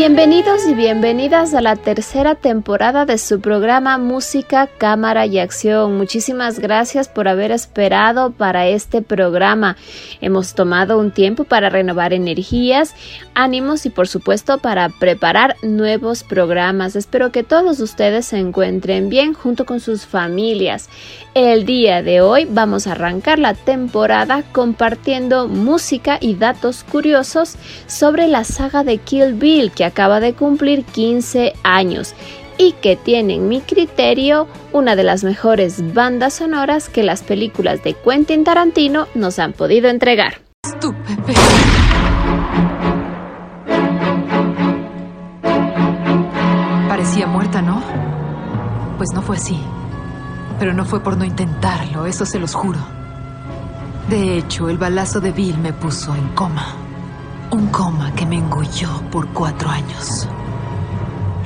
Bienvenidos y bienvenidas a la tercera temporada de su programa Música, Cámara y Acción. Muchísimas gracias por haber esperado para este programa. Hemos tomado un tiempo para renovar energías, ánimos y por supuesto para preparar nuevos programas. Espero que todos ustedes se encuentren bien junto con sus familias. El día de hoy vamos a arrancar la temporada compartiendo música y datos curiosos sobre la saga de Kill Bill que acaba de cumplir 15 años y que tiene en mi criterio una de las mejores bandas sonoras que las películas de Quentin Tarantino nos han podido entregar. Parecía muerta, ¿no? Pues no fue así. Pero no fue por no intentarlo, eso se los juro. De hecho, el balazo de Bill me puso en coma. Un coma que me engulló por cuatro años.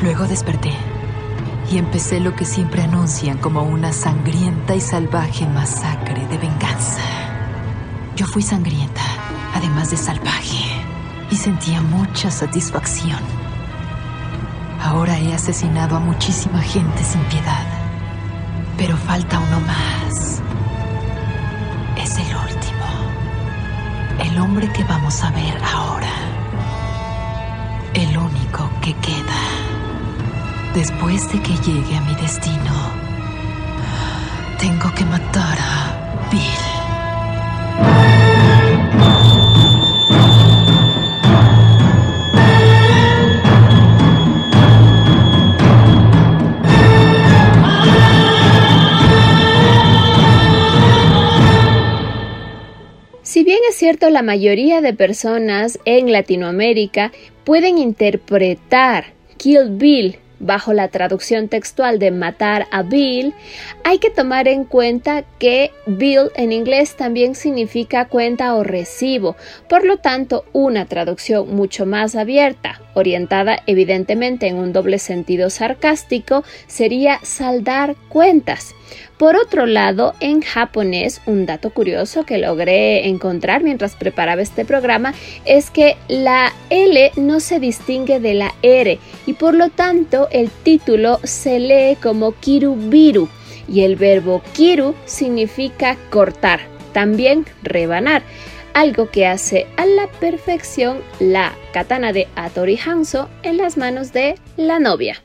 Luego desperté y empecé lo que siempre anuncian como una sangrienta y salvaje masacre de venganza. Yo fui sangrienta, además de salvaje, y sentía mucha satisfacción. Ahora he asesinado a muchísima gente sin piedad. Pero falta uno más. El hombre que vamos a ver ahora. El único que queda. Después de que llegue a mi destino, tengo que matar a Bill. Es cierto, la mayoría de personas en Latinoamérica pueden interpretar Kill Bill bajo la traducción textual de matar a Bill, hay que tomar en cuenta que bill en inglés también significa cuenta o recibo, por lo tanto una traducción mucho más abierta, orientada evidentemente en un doble sentido sarcástico, sería saldar cuentas. Por otro lado, en japonés, un dato curioso que logré encontrar mientras preparaba este programa es que la L no se distingue de la R y por lo tanto el título se lee como kirubiru y el verbo kiru significa cortar, también rebanar algo que hace a la perfección la katana de Atori Hanzo en las manos de la novia.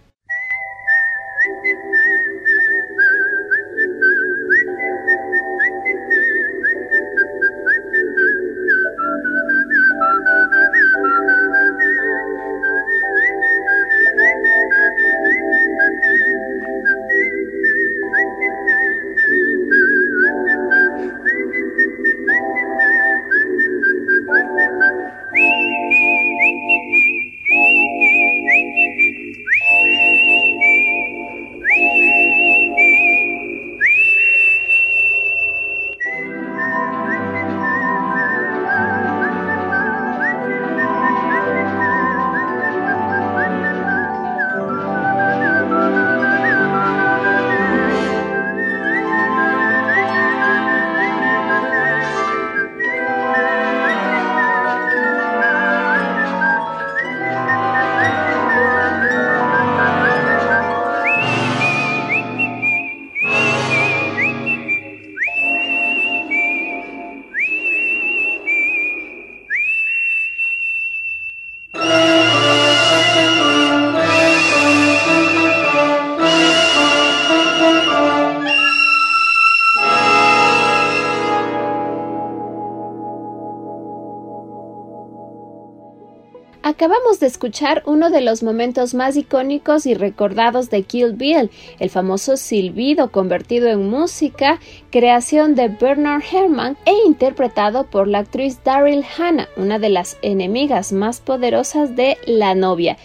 De escuchar uno de los momentos más icónicos y recordados de Kill Bill, el famoso silbido convertido en música, creación de Bernard Herrmann e interpretado por la actriz Daryl Hannah, una de las enemigas más poderosas de La novia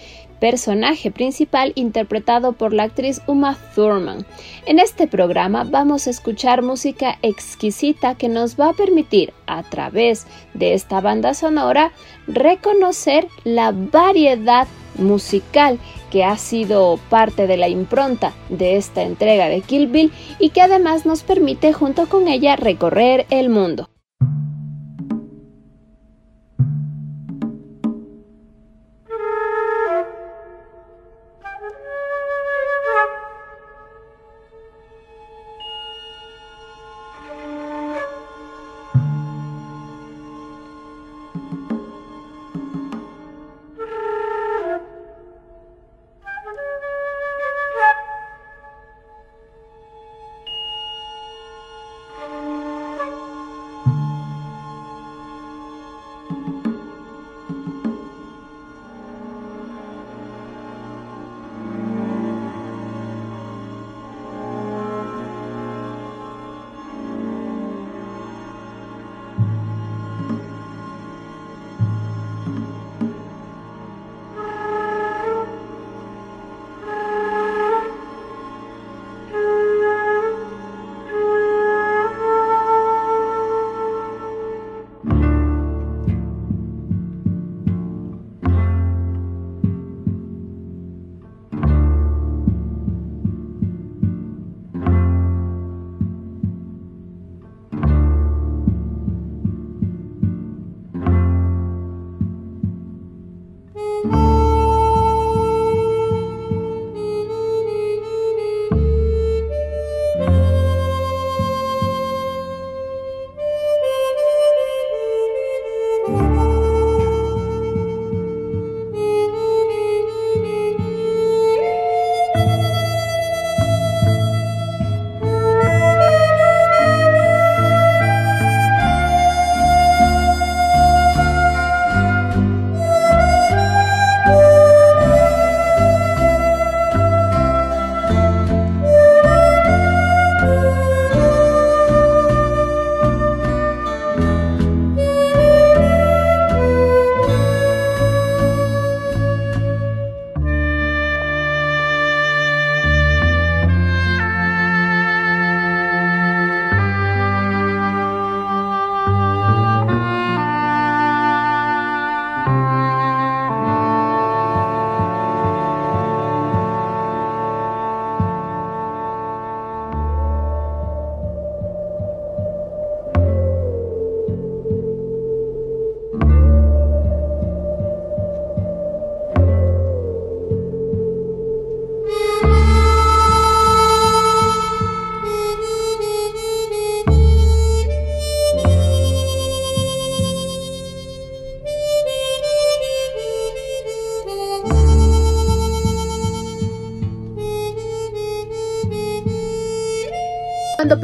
personaje principal interpretado por la actriz Uma Thurman. En este programa vamos a escuchar música exquisita que nos va a permitir, a través de esta banda sonora, reconocer la variedad musical que ha sido parte de la impronta de esta entrega de Kill Bill y que además nos permite junto con ella recorrer el mundo.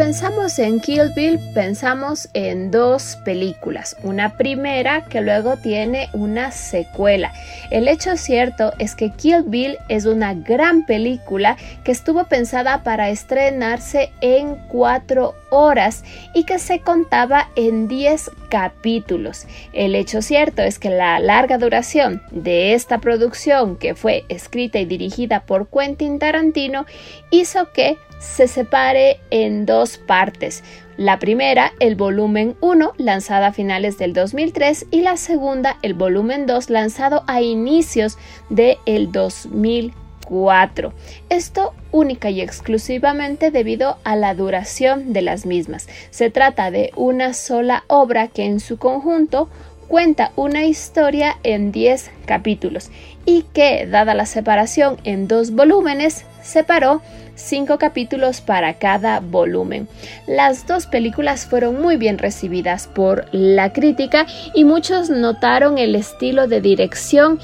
Pensamos en Kill Bill, pensamos en dos películas. Una primera que luego tiene una secuela. El hecho cierto es que Kill Bill es una gran película que estuvo pensada para estrenarse en cuatro horas y que se contaba en 10 capítulos. El hecho cierto es que la larga duración de esta producción, que fue escrita y dirigida por Quentin Tarantino, hizo que se separe en dos partes. La primera, el volumen 1, lanzada a finales del 2003, y la segunda, el volumen 2, lanzado a inicios del el 2004. Esto única y exclusivamente debido a la duración de las mismas. Se trata de una sola obra que en su conjunto cuenta una historia en 10 capítulos y que, dada la separación en dos volúmenes, separó cinco capítulos para cada volumen. Las dos películas fueron muy bien recibidas por la crítica y muchos notaron el estilo de dirección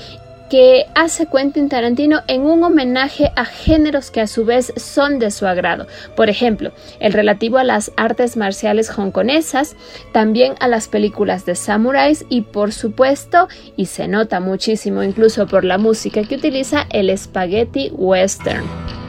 que hace Quentin Tarantino en un homenaje a géneros que a su vez son de su agrado. Por ejemplo, el relativo a las artes marciales hongkonesas, también a las películas de samuráis y por supuesto, y se nota muchísimo incluso por la música que utiliza, el spaghetti western.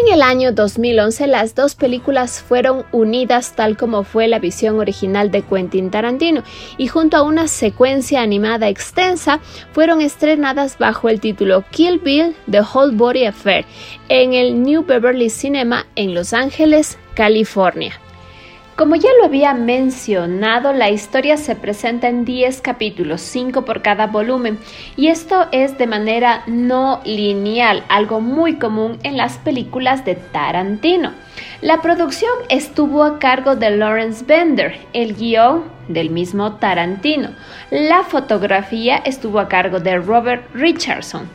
En el año 2011 las dos películas fueron unidas tal como fue la visión original de Quentin Tarantino y junto a una secuencia animada extensa fueron estrenadas bajo el título Kill Bill The Whole Body Affair en el New Beverly Cinema en Los Ángeles, California. Como ya lo había mencionado, la historia se presenta en 10 capítulos, 5 por cada volumen, y esto es de manera no lineal, algo muy común en las películas de Tarantino. La producción estuvo a cargo de Lawrence Bender, el guion del mismo Tarantino. La fotografía estuvo a cargo de Robert Richardson.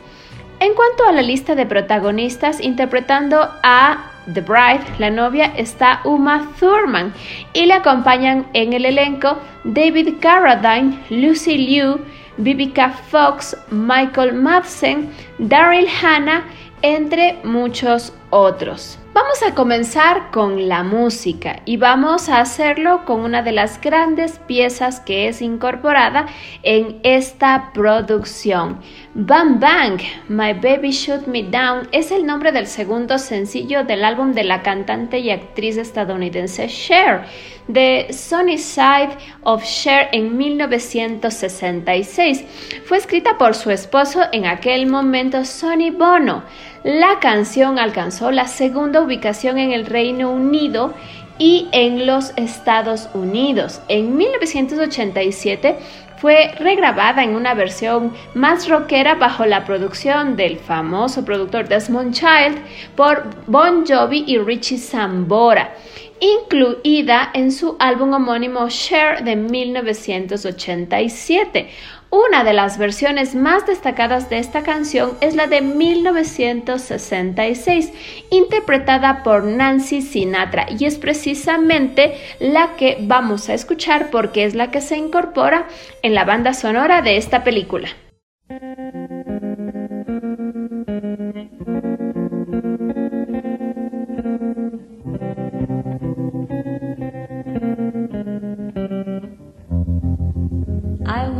En cuanto a la lista de protagonistas, interpretando a The Bride, la novia, está Uma Thurman y le acompañan en el elenco David Carradine, Lucy Liu, Vivica Fox, Michael Madsen, Daryl Hannah, entre muchos otros. Vamos a comenzar con la música y vamos a hacerlo con una de las grandes piezas que es incorporada en esta producción. Bang Bang, My Baby Shoot Me Down es el nombre del segundo sencillo del álbum de la cantante y actriz estadounidense Cher, de Sunny Side of Cher en 1966. Fue escrita por su esposo en aquel momento, Sonny Bono. La canción alcanzó la segunda ubicación en el Reino Unido y en los Estados Unidos. En 1987 fue regrabada en una versión más rockera bajo la producción del famoso productor Desmond Child por Bon Jovi y Richie Sambora, incluida en su álbum homónimo Share de 1987. Una de las versiones más destacadas de esta canción es la de 1966, interpretada por Nancy Sinatra, y es precisamente la que vamos a escuchar porque es la que se incorpora en la banda sonora de esta película.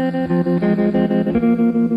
Thank you.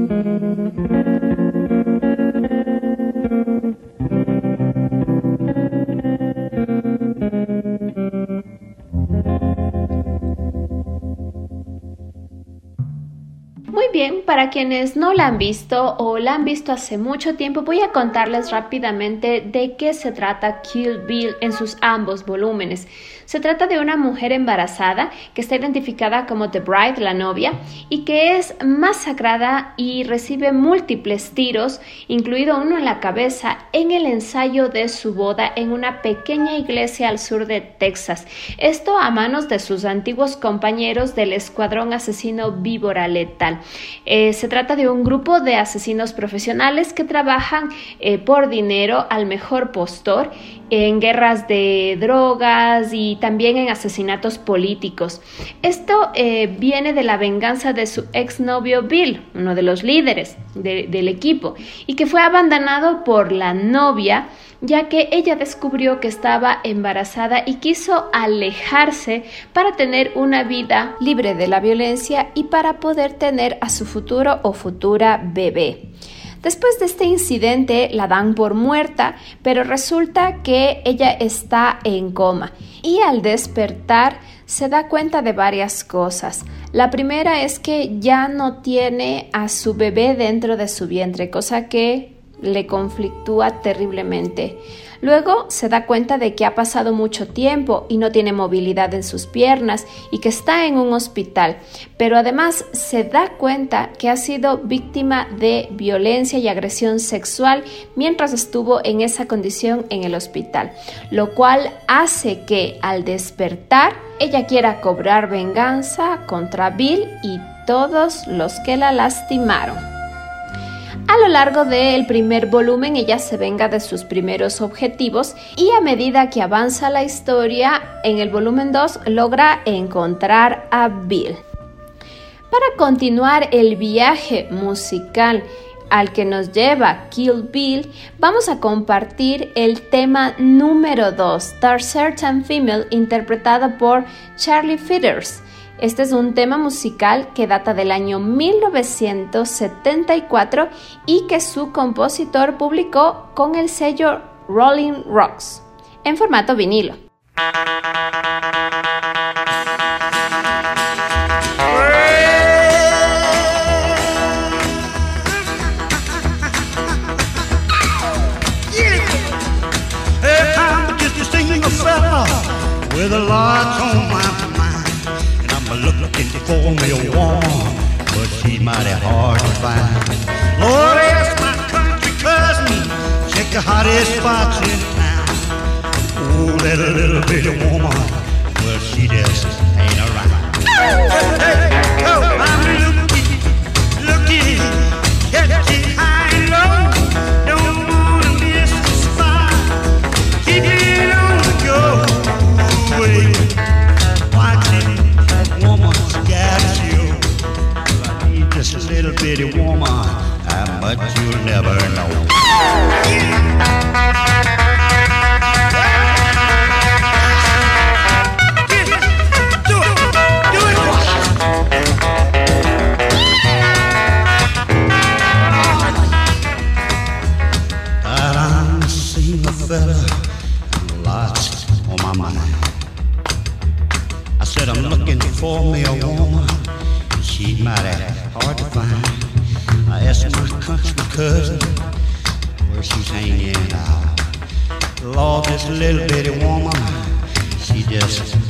Para quienes no la han visto o la han visto hace mucho tiempo, voy a contarles rápidamente de qué se trata Kill Bill en sus ambos volúmenes. Se trata de una mujer embarazada que está identificada como The Bride, la novia, y que es masacrada y recibe múltiples tiros, incluido uno en la cabeza, en el ensayo de su boda en una pequeña iglesia al sur de Texas. Esto a manos de sus antiguos compañeros del escuadrón asesino víbora letal. Eh, se trata de un grupo de asesinos profesionales que trabajan eh, por dinero al mejor postor en guerras de drogas y también en asesinatos políticos. Esto eh, viene de la venganza de su exnovio Bill, uno de los líderes del equipo, y que fue abandonado por la novia ya que ella descubrió que estaba embarazada y quiso alejarse para tener una vida libre de la violencia y para poder tener a su futuro o futura bebé. Después de este incidente la dan por muerta, pero resulta que ella está en coma y al despertar se da cuenta de varias cosas. La primera es que ya no tiene a su bebé dentro de su vientre, cosa que le conflictúa terriblemente. Luego se da cuenta de que ha pasado mucho tiempo y no tiene movilidad en sus piernas y que está en un hospital, pero además se da cuenta que ha sido víctima de violencia y agresión sexual mientras estuvo en esa condición en el hospital, lo cual hace que al despertar ella quiera cobrar venganza contra Bill y todos los que la lastimaron. A lo largo del primer volumen ella se venga de sus primeros objetivos y a medida que avanza la historia, en el volumen 2 logra encontrar a Bill. Para continuar el viaje musical al que nos lleva Kill Bill, vamos a compartir el tema número 2, Dark Certain Female, interpretado por Charlie Fitters. Este es un tema musical que data del año 1974 y que su compositor publicó con el sello Rolling Rocks en formato vinilo. looking for me a woman, but she's mighty hard to find. Lord, ask my country cousin, check the hottest spots in town. Oh, that little bitty woman, well, she just ain't around. Hey, hey, oh, city woman, how much you'll never know. She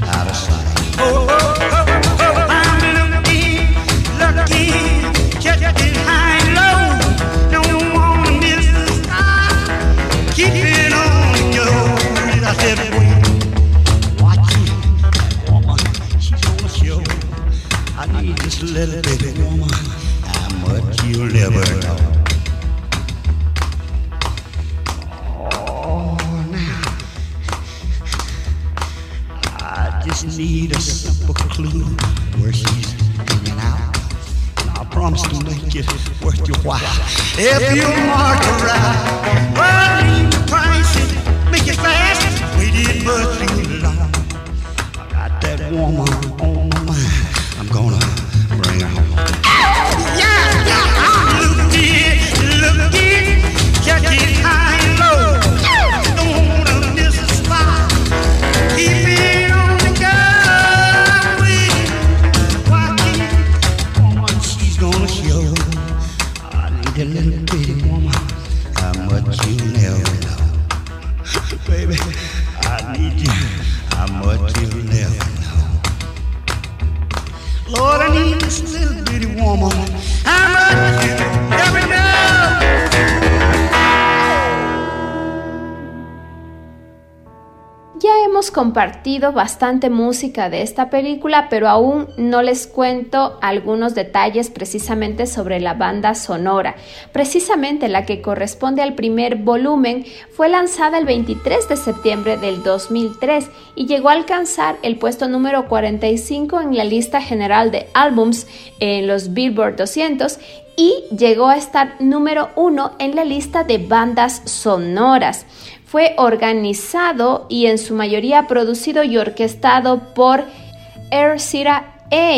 bastante música de esta película, pero aún no les cuento algunos detalles precisamente sobre la banda sonora. Precisamente la que corresponde al primer volumen fue lanzada el 23 de septiembre del 2003 y llegó a alcanzar el puesto número 45 en la lista general de álbums en los Billboard 200 y llegó a estar número uno en la lista de bandas sonoras fue organizado y en su mayoría producido y orquestado por Ersira A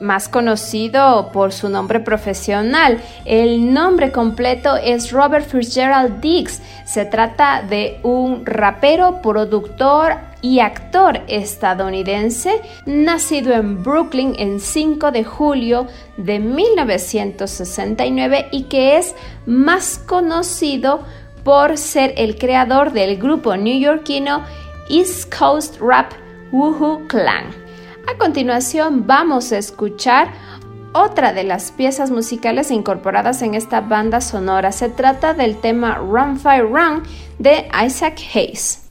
más conocido por su nombre profesional. El nombre completo es Robert Fitzgerald Diggs. Se trata de un rapero, productor y actor estadounidense, nacido en Brooklyn el 5 de julio de 1969 y que es más conocido por ser el creador del grupo neoyorquino East Coast Rap Woohoo Clan. A continuación vamos a escuchar otra de las piezas musicales incorporadas en esta banda sonora. Se trata del tema Run Fire Run de Isaac Hayes.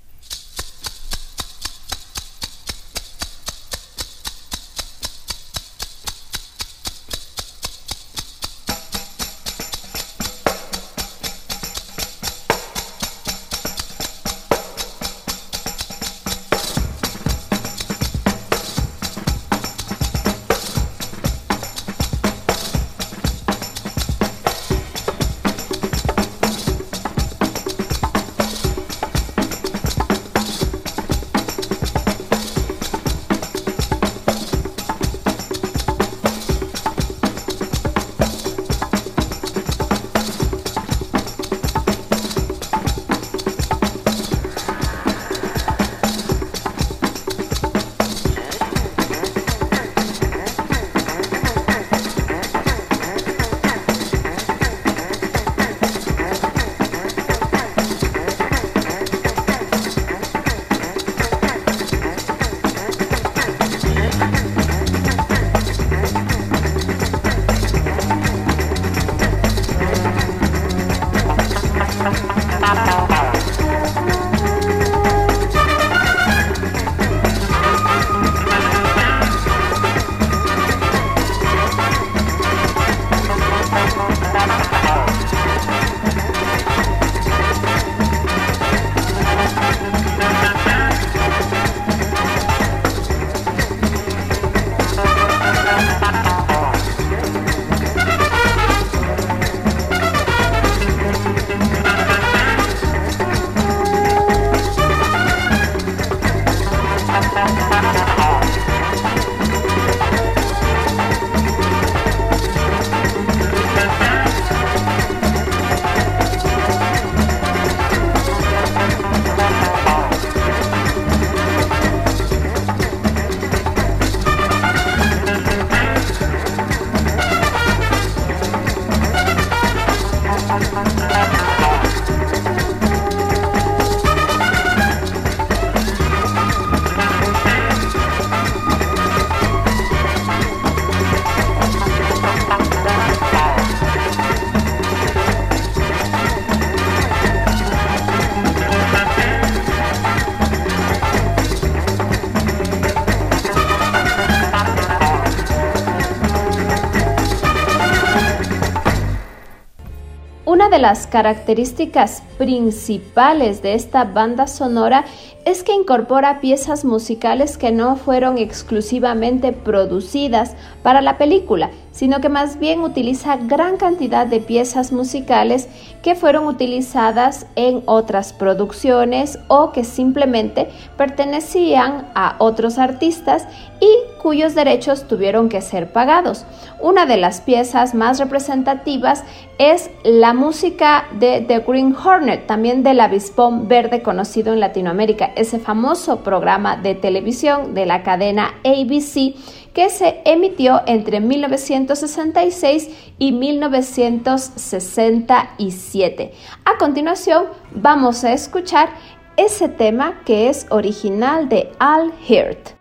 Las características principales de esta banda sonora es que incorpora piezas musicales que no fueron exclusivamente producidas para la película, sino que más bien utiliza gran cantidad de piezas musicales que fueron utilizadas en otras producciones o que simplemente pertenecían a otros artistas y cuyos derechos tuvieron que ser pagados. Una de las piezas más representativas es la música de The Green Hornet, también del avispón verde conocido en Latinoamérica, ese famoso programa de televisión de la cadena ABC que se emitió entre 1966 y 1967. A continuación, vamos a escuchar ese tema que es original de Al Hirt.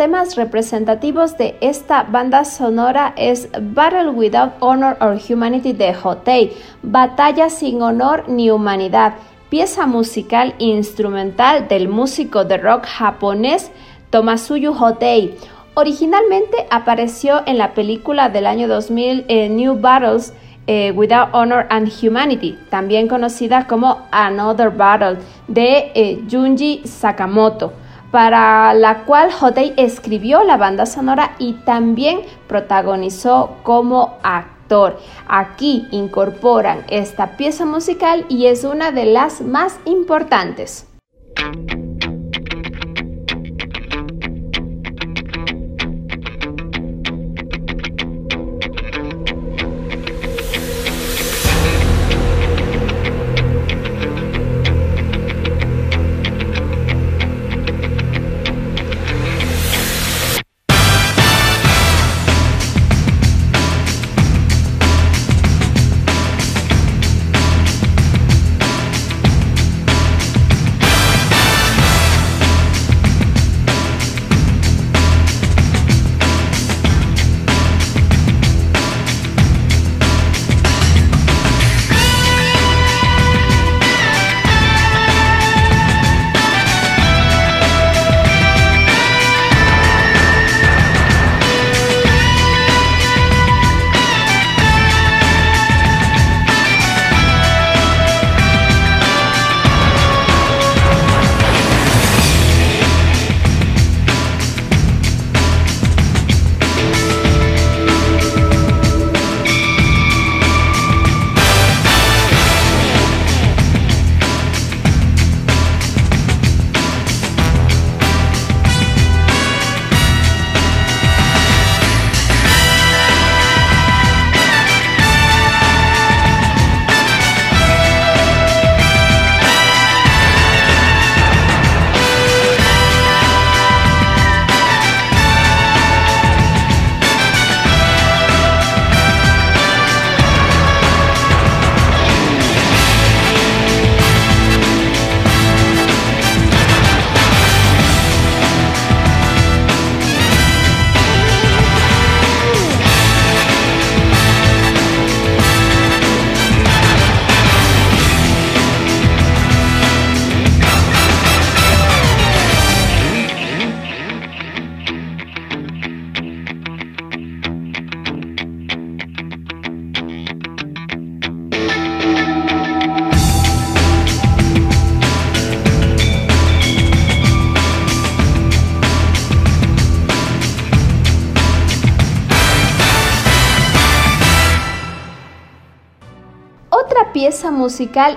Temas representativos de esta banda sonora es Battle Without Honor or Humanity de Hotei, Batalla sin honor ni humanidad, pieza musical instrumental del músico de rock japonés Tomasuyu Hotei. Originalmente apareció en la película del año 2000 eh, New Battles eh, Without Honor and Humanity, también conocida como Another Battle, de eh, Junji Sakamoto para la cual Hotei escribió la banda sonora y también protagonizó como actor. Aquí incorporan esta pieza musical y es una de las más importantes.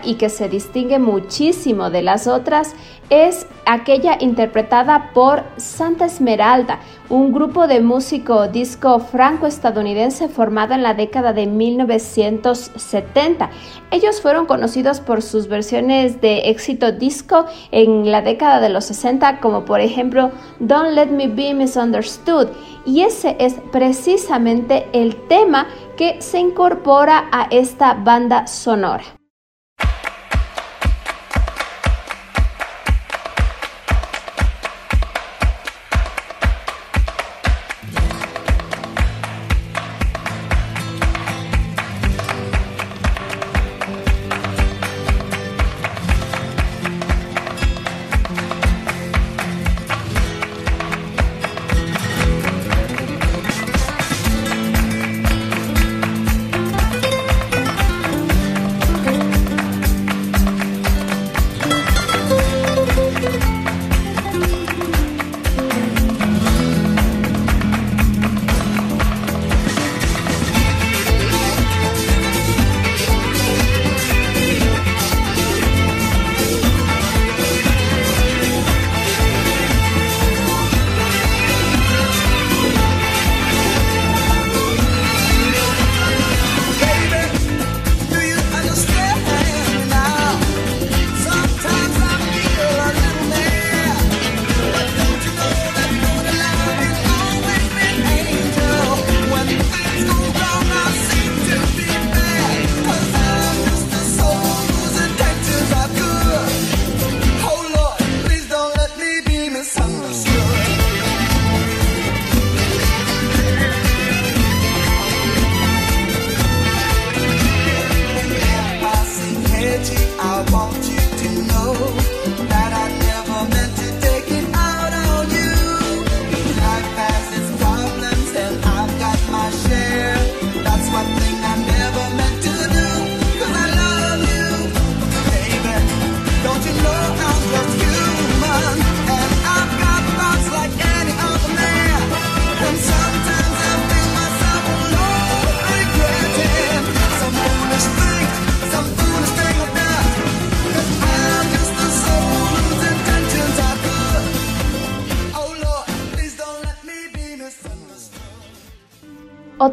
Y que se distingue muchísimo de las otras es aquella interpretada por Santa Esmeralda, un grupo de músico disco franco-estadounidense formado en la década de 1970. Ellos fueron conocidos por sus versiones de éxito disco en la década de los 60, como por ejemplo Don't Let Me Be Misunderstood, y ese es precisamente el tema que se incorpora a esta banda sonora.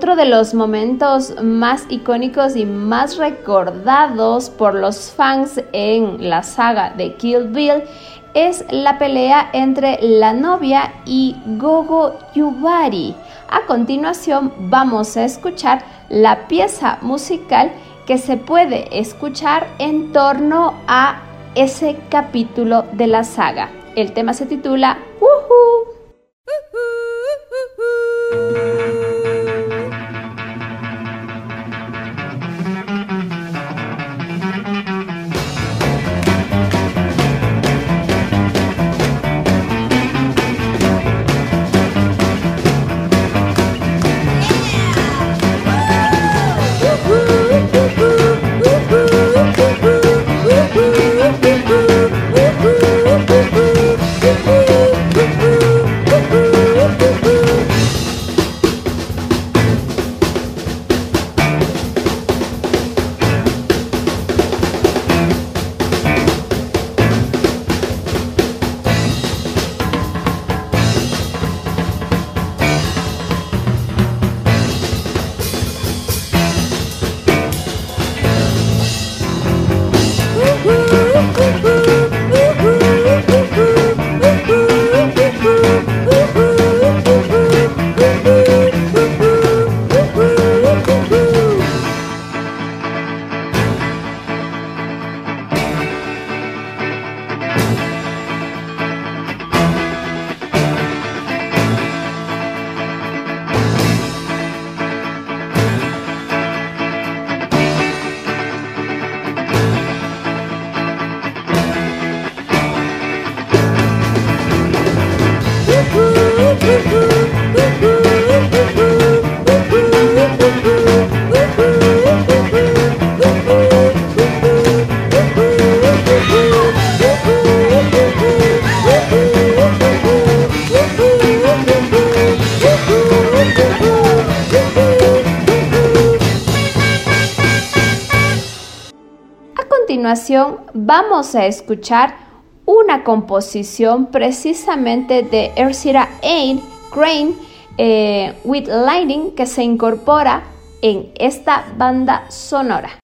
Otro de los momentos más icónicos y más recordados por los fans en la saga de Kill Bill es la pelea entre la novia y Gogo Yubari. A continuación vamos a escuchar la pieza musical que se puede escuchar en torno a ese capítulo de la saga. El tema se titula Woohoo. Vamos a escuchar una composición precisamente de Ursula Ain Crane eh, with Lightning que se incorpora en esta banda sonora.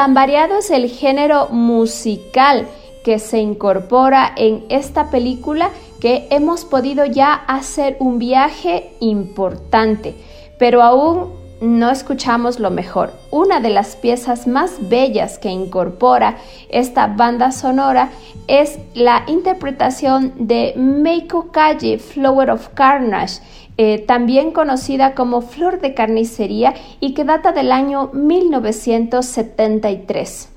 Tan variado es el género musical que se incorpora en esta película que hemos podido ya hacer un viaje importante, pero aún no escuchamos lo mejor. Una de las piezas más bellas que incorpora esta banda sonora es la interpretación de Meiko Kaji, Flower of Carnage, eh, también conocida como Flor de Carnicería y que data del año 1973.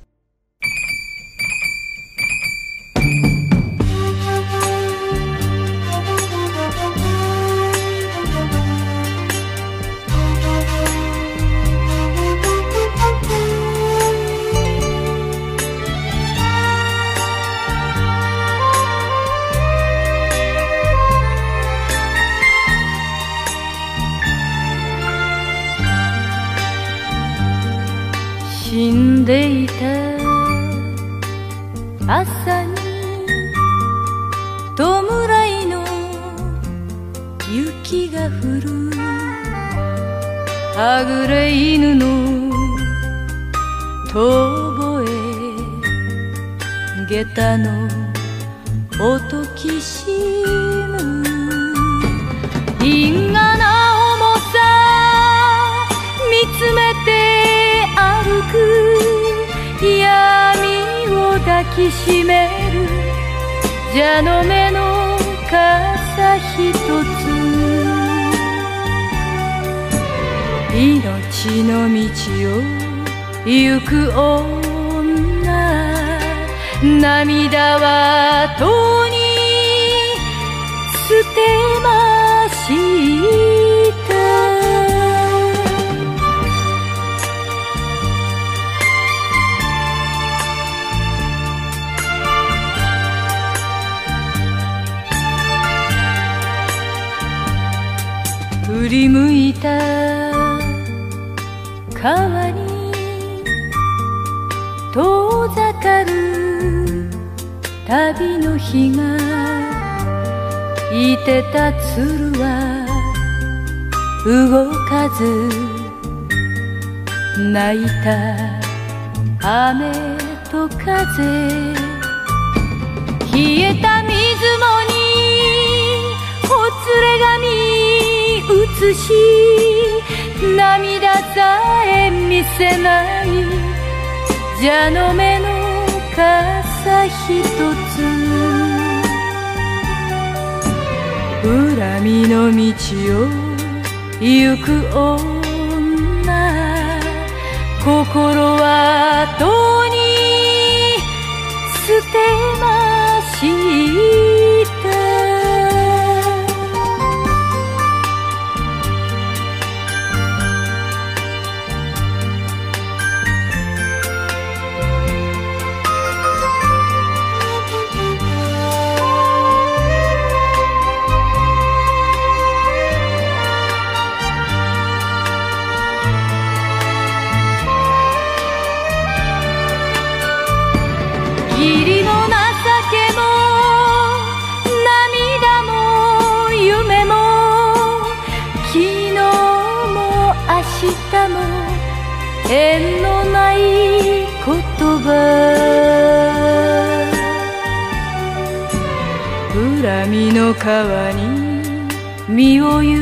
は動かず泣いた雨と風。冷えた水もにほつれ髪映し涙さえ見せない。蛇の目の傘ひとつ。恨みの道を行く女。心はどうに捨てまし海の川に身を委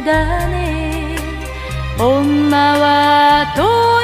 ね女は遠い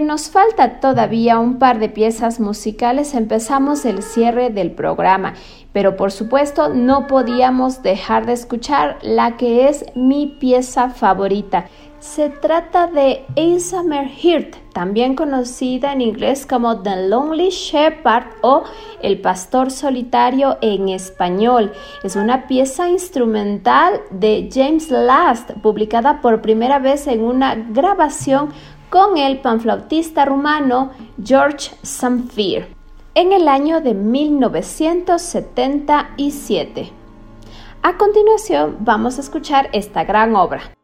Nos falta todavía un par de piezas musicales, empezamos el cierre del programa, pero por supuesto no podíamos dejar de escuchar la que es mi pieza favorita. Se trata de Asa Heart, también conocida en inglés como The Lonely Shepherd o El Pastor Solitario en español. Es una pieza instrumental de James Last, publicada por primera vez en una grabación con el panflautista rumano George Samfir en el año de 1977. A continuación vamos a escuchar esta gran obra.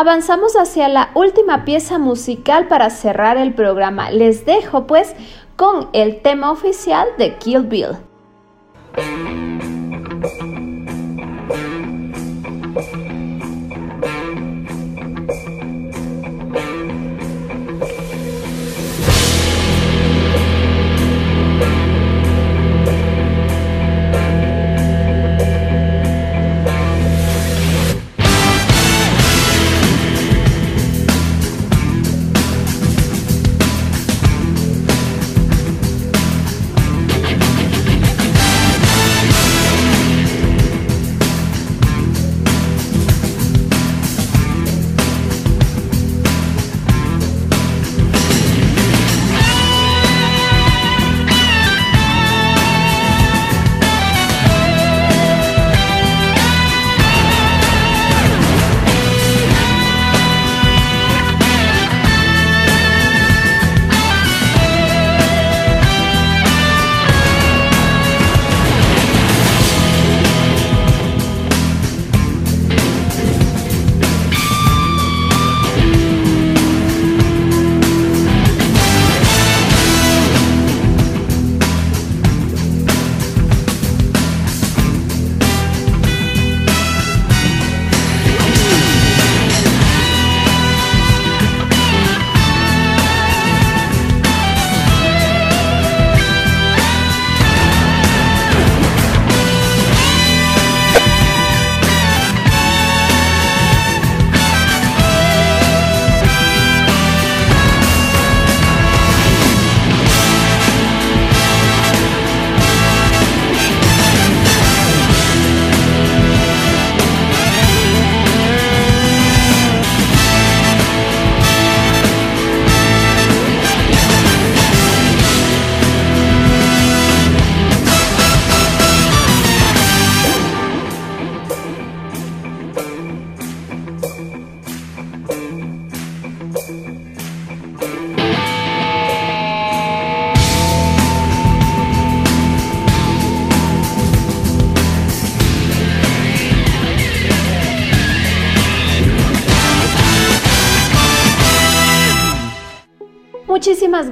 Avanzamos hacia la última pieza musical para cerrar el programa. Les dejo pues con el tema oficial de Kill Bill.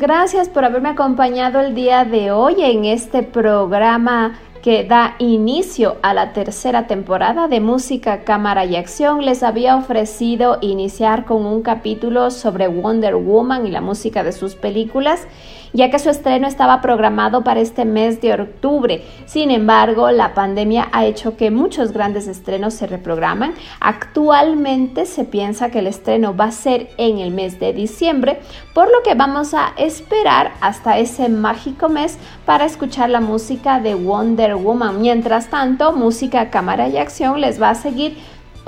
Gracias por haberme acompañado el día de hoy en este programa que da inicio a la tercera temporada de Música, Cámara y Acción, les había ofrecido iniciar con un capítulo sobre Wonder Woman y la música de sus películas ya que su estreno estaba programado para este mes de octubre. Sin embargo, la pandemia ha hecho que muchos grandes estrenos se reprograman. Actualmente se piensa que el estreno va a ser en el mes de diciembre, por lo que vamos a esperar hasta ese mágico mes para escuchar la música de Wonder Woman. Mientras tanto, música, cámara y acción les va a seguir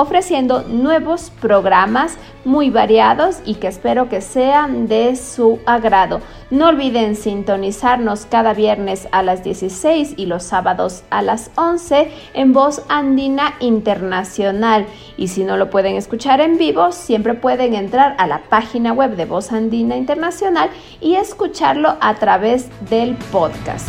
ofreciendo nuevos programas muy variados y que espero que sean de su agrado. No olviden sintonizarnos cada viernes a las 16 y los sábados a las 11 en Voz Andina Internacional. Y si no lo pueden escuchar en vivo, siempre pueden entrar a la página web de Voz Andina Internacional y escucharlo a través del podcast.